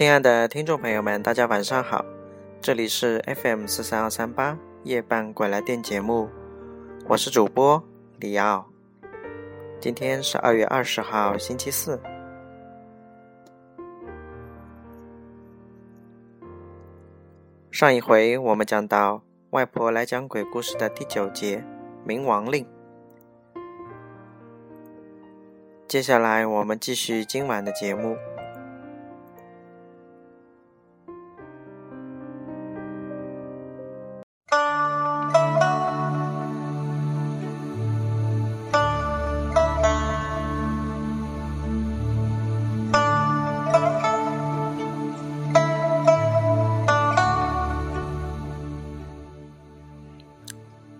亲爱的听众朋友们，大家晚上好，这里是 FM 四三二三八夜半鬼来电节目，我是主播李奥。今天是二月二十号，星期四。上一回我们讲到外婆来讲鬼故事的第九节《冥王令》，接下来我们继续今晚的节目。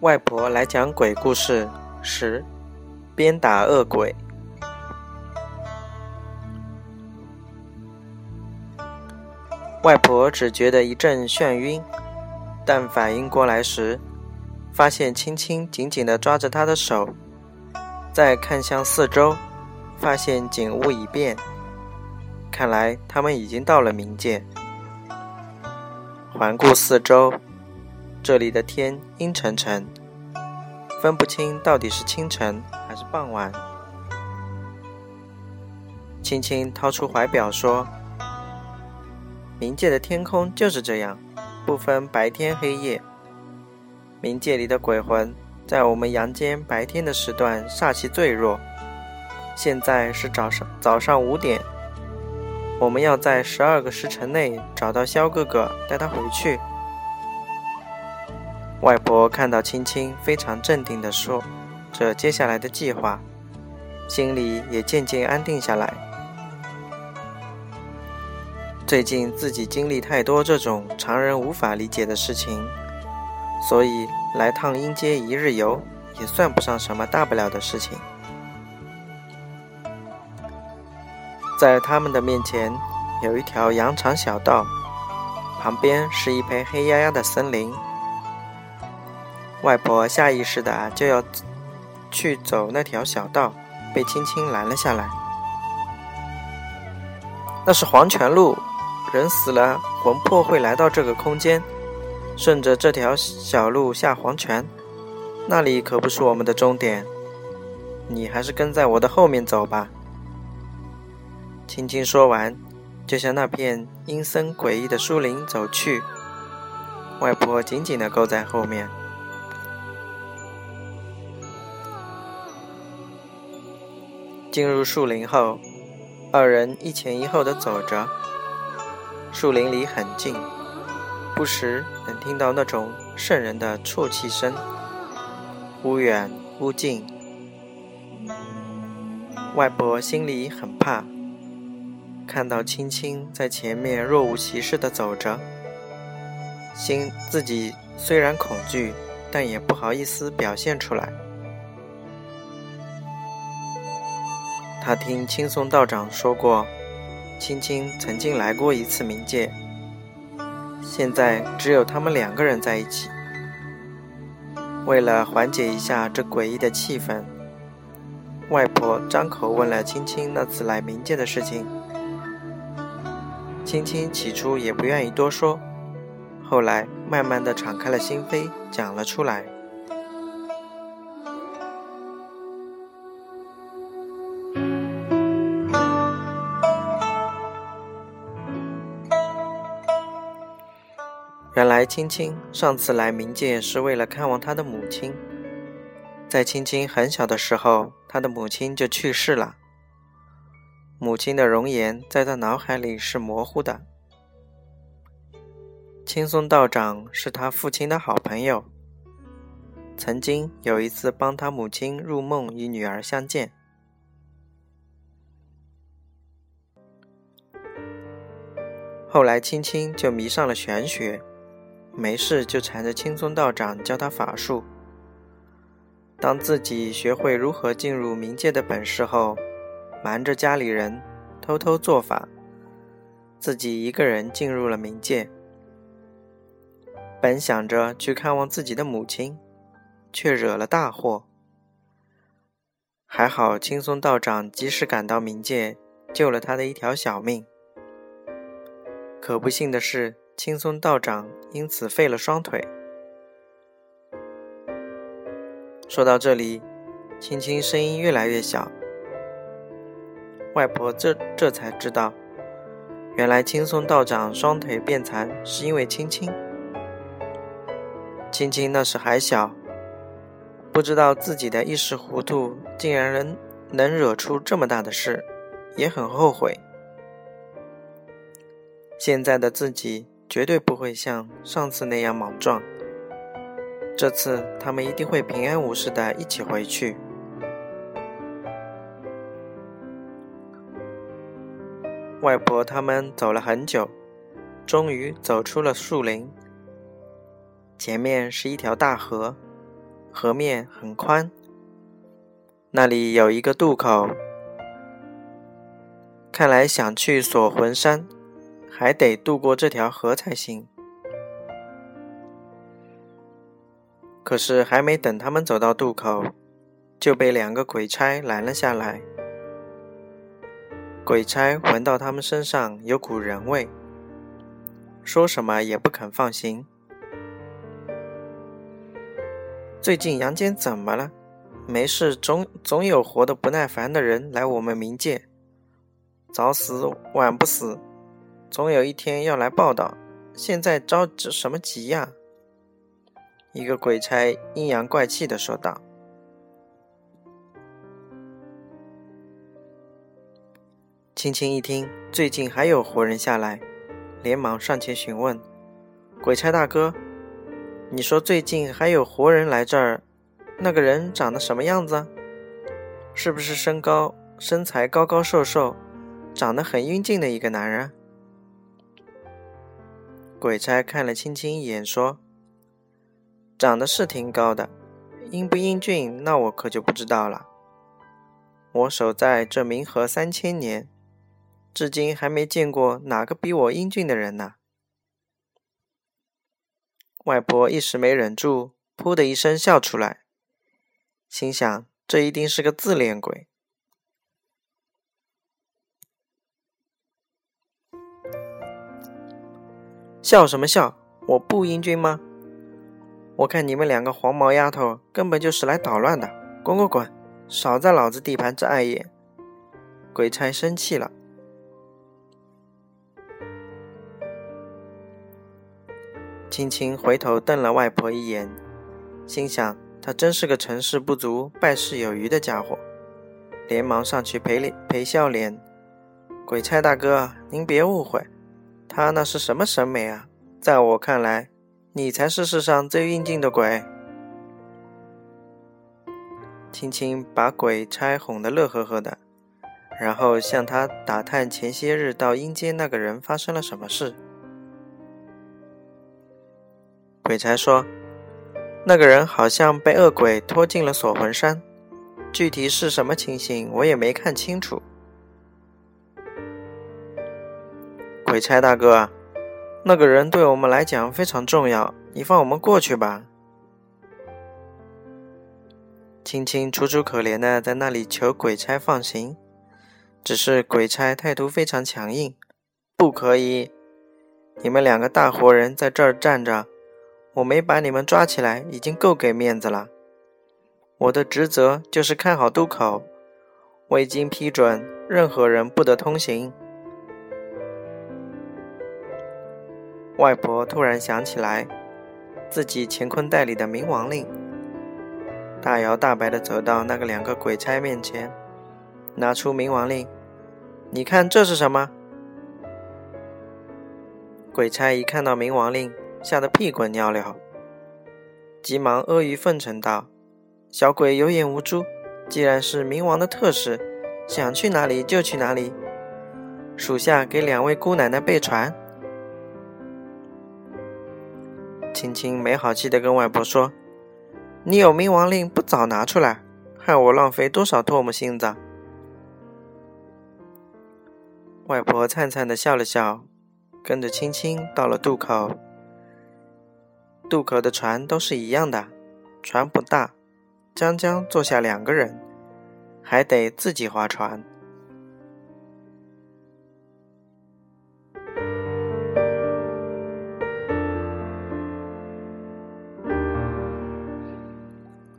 外婆来讲鬼故事十，鞭打恶鬼。外婆只觉得一阵眩晕，但反应过来时，发现青青紧紧的抓着她的手。再看向四周，发现景物已变，看来他们已经到了冥界。环顾四周。这里的天阴沉沉，分不清到底是清晨还是傍晚。青青掏出怀表说：“冥界的天空就是这样，不分白天黑夜。冥界里的鬼魂在我们阳间白天的时段煞气最弱。现在是早上早上五点，我们要在十二个时辰内找到萧哥哥，带他回去。”外婆看到青青非常镇定地说着接下来的计划，心里也渐渐安定下来。最近自己经历太多这种常人无法理解的事情，所以来趟阴街一日游也算不上什么大不了的事情。在他们的面前有一条羊肠小道，旁边是一片黑压压的森林。外婆下意识的就要去走那条小道，被青青拦了下来。那是黄泉路，人死了，魂魄会来到这个空间，顺着这条小路下黄泉，那里可不是我们的终点。你还是跟在我的后面走吧。青青说完，就向那片阴森诡异的树林走去。外婆紧紧的跟在后面。进入树林后，二人一前一后的走着。树林里很静，不时能听到那种渗人的啜泣声，忽远忽近。外婆心里很怕，看到青青在前面若无其事的走着，心自己虽然恐惧，但也不好意思表现出来。他听青松道长说过，青青曾经来过一次冥界。现在只有他们两个人在一起。为了缓解一下这诡异的气氛，外婆张口问了青青那次来冥界的事情。青青起初也不愿意多说，后来慢慢的敞开了心扉，讲了出来。原来青青上次来冥界是为了看望她的母亲。在青青很小的时候，她的母亲就去世了。母亲的容颜在她脑海里是模糊的。青松道长是他父亲的好朋友，曾经有一次帮他母亲入梦与女儿相见。后来青青就迷上了玄学。没事就缠着青松道长教他法术。当自己学会如何进入冥界的本事后，瞒着家里人，偷偷做法，自己一个人进入了冥界。本想着去看望自己的母亲，却惹了大祸。还好青松道长及时赶到冥界，救了他的一条小命。可不幸的是，青松道长因此废了双腿。说到这里，青青声音越来越小。外婆这这才知道，原来青松道长双腿变残是因为青青。青青那时还小，不知道自己的一时糊涂，竟然能能惹出这么大的事，也很后悔。现在的自己绝对不会像上次那样莽撞，这次他们一定会平安无事的一起回去。外婆他们走了很久，终于走出了树林。前面是一条大河，河面很宽，那里有一个渡口，看来想去锁魂山。还得渡过这条河才行。可是还没等他们走到渡口，就被两个鬼差拦了下来。鬼差闻到他们身上有股人味，说什么也不肯放行。最近阳间怎么了？没事，总总有活得不耐烦的人来我们冥界，早死晚不死。总有一天要来报道，现在着急什么急呀？一个鬼差阴阳怪气的说道。青青一听，最近还有活人下来，连忙上前询问：“鬼差大哥，你说最近还有活人来这儿？那个人长得什么样子？是不是身高身材高高瘦瘦，长得很英俊的一个男人？”鬼差看了青青一眼，说：“长得是挺高的，英不英俊，那我可就不知道了。我守在这冥河三千年，至今还没见过哪个比我英俊的人呢。”外婆一时没忍住，噗的一声笑出来，心想：这一定是个自恋鬼。笑什么笑？我不英俊吗？我看你们两个黄毛丫头根本就是来捣乱的，滚滚滚，少在老子地盘这碍眼！鬼差生气了。青青回头瞪了外婆一眼，心想他真是个成事不足败事有余的家伙，连忙上去赔脸赔笑脸。鬼差大哥，您别误会。他那是什么审美啊？在我看来，你才是世上最英俊的鬼。青青把鬼差哄得乐呵呵的，然后向他打探前些日到阴间那个人发生了什么事。鬼差说：“那个人好像被恶鬼拖进了锁魂山，具体是什么情形，我也没看清楚。”鬼差大哥，那个人对我们来讲非常重要，你放我们过去吧。青青楚楚可怜的在那里求鬼差放行，只是鬼差态度非常强硬，不可以！你们两个大活人在这儿站着，我没把你们抓起来，已经够给面子了。我的职责就是看好渡口，未经批准，任何人不得通行。外婆突然想起来，自己乾坤袋里的冥王令，大摇大摆地走到那个两个鬼差面前，拿出冥王令：“你看这是什么？”鬼差一看到冥王令，吓得屁滚尿流，急忙阿谀奉承道：“小鬼有眼无珠，既然是冥王的特使，想去哪里就去哪里。属下给两位姑奶奶备船。”青青没好气地跟外婆说：“你有冥王令，不早拿出来，害我浪费多少唾沫星子。”外婆灿灿地笑了笑，跟着青青到了渡口。渡口的船都是一样的，船不大，江江坐下两个人，还得自己划船。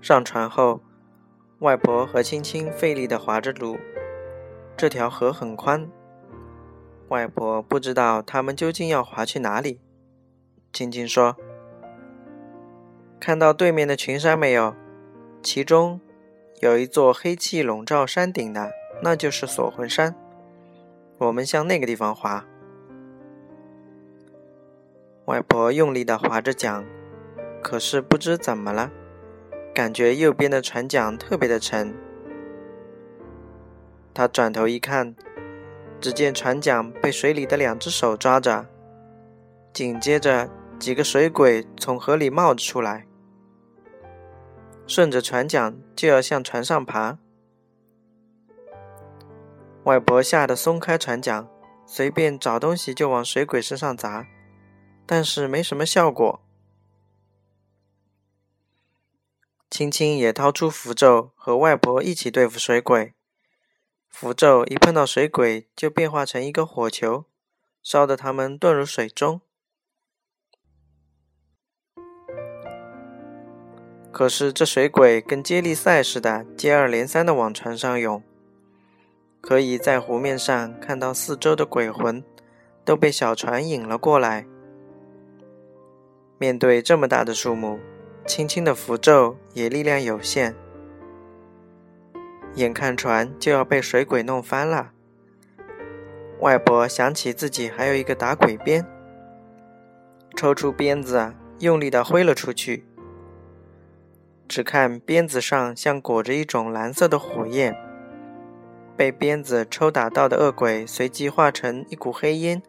上船后，外婆和青青费力地划着橹。这条河很宽，外婆不知道他们究竟要划去哪里。青青说：“看到对面的群山没有？其中有一座黑气笼罩山顶的，那就是锁魂山。我们向那个地方划。”外婆用力地划着桨，可是不知怎么了，感觉右边的船桨特别的沉。他转头一看，只见船桨被水里的两只手抓着，紧接着几个水鬼从河里冒着出来，顺着船桨就要向船上爬。外婆吓得松开船桨，随便找东西就往水鬼身上砸。但是没什么效果。青青也掏出符咒，和外婆一起对付水鬼。符咒一碰到水鬼，就变化成一个火球，烧得他们遁入水中。可是这水鬼跟接力赛似的，接二连三的往船上涌，可以在湖面上看到四周的鬼魂都被小船引了过来。面对这么大的数目，轻轻的符咒也力量有限，眼看船就要被水鬼弄翻了。外婆想起自己还有一个打鬼鞭，抽出鞭子，用力的挥了出去。只看鞭子上像裹着一种蓝色的火焰，被鞭子抽打到的恶鬼随即化成一股黑烟，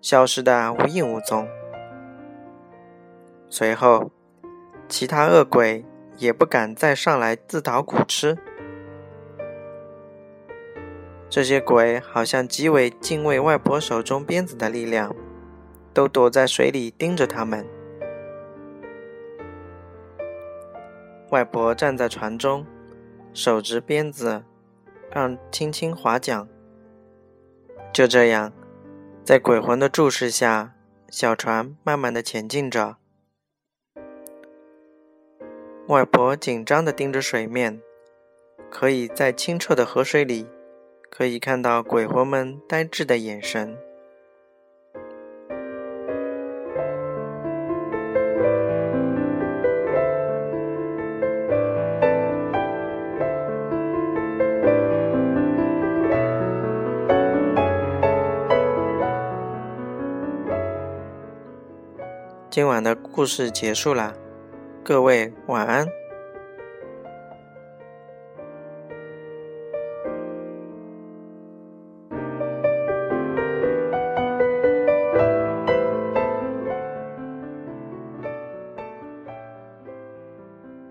消失的无影无踪。随后，其他恶鬼也不敢再上来自讨苦吃。这些鬼好像极为敬畏外婆手中鞭子的力量，都躲在水里盯着他们。外婆站在船中，手执鞭子，让轻轻划桨。就这样，在鬼魂的注视下，小船慢慢的前进着。外婆紧张地盯着水面，可以在清澈的河水里，可以看到鬼魂们呆滞的眼神。今晚的故事结束了。各位晚安。